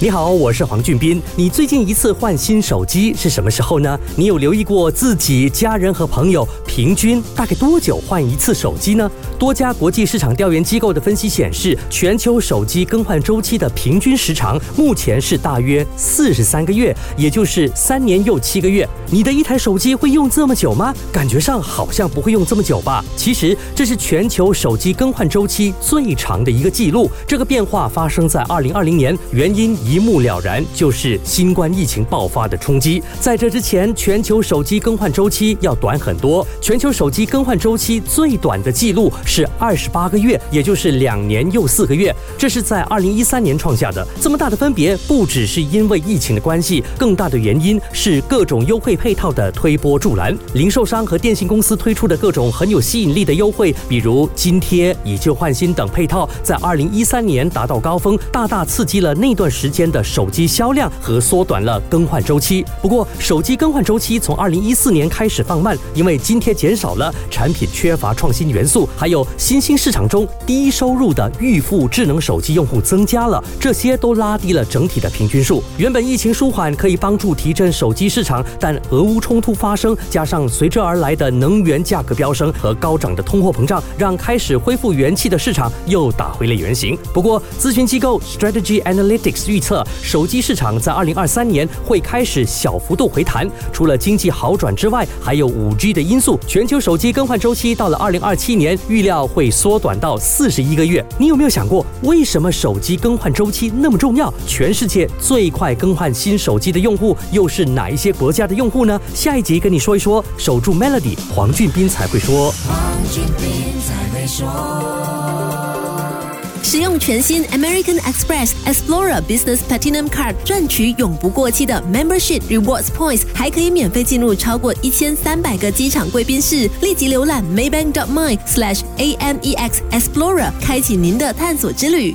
你好，我是黄俊斌。你最近一次换新手机是什么时候呢？你有留意过自己、家人和朋友平均大概多久换一次手机呢？多家国际市场调研机构的分析显示，全球手机更换周期的平均时长目前是大约四十三个月，也就是三年又七个月。你的一台手机会用这么久吗？感觉上好像不会用这么久吧。其实这是全球手机更换周期最长的一个记录。这个变化发生在二零二零年，原因。一目了然，就是新冠疫情爆发的冲击。在这之前，全球手机更换周期要短很多。全球手机更换周期最短的记录是二十八个月，也就是两年又四个月。这是在二零一三年创下的。这么大的分别，不只是因为疫情的关系，更大的原因是各种优惠配套的推波助澜。零售商和电信公司推出的各种很有吸引力的优惠，比如津贴、以旧换新等配套，在二零一三年达到高峰，大大刺激了那段时间。间的手机销量和缩短了更换周期。不过，手机更换周期从二零一四年开始放慢，因为津贴减少了，产品缺乏创新元素，还有新兴市场中低收入的预付智能手机用户增加了，这些都拉低了整体的平均数。原本疫情舒缓可以帮助提振手机市场，但俄乌冲突发生，加上随之而来的能源价格飙升和高涨的通货膨胀，让开始恢复元气的市场又打回了原形。不过，咨询机构 Strategy Analytics 预测。测手机市场在二零二三年会开始小幅度回弹，除了经济好转之外，还有五 G 的因素。全球手机更换周期到了二零二七年，预料会缩短到四十一个月。你有没有想过，为什么手机更换周期那么重要？全世界最快更换新手机的用户又是哪一些国家的用户呢？下一集跟你说一说。守住 Melody，黄俊斌才会说。黄俊斌才会说。使用全新 American Express Explorer Business Platinum Card 赚取永不过期的 Membership Rewards Points，还可以免费进入超过一千三百个机场贵宾室。立即浏览 Maybank.my/slash AMEX Explorer，开启您的探索之旅。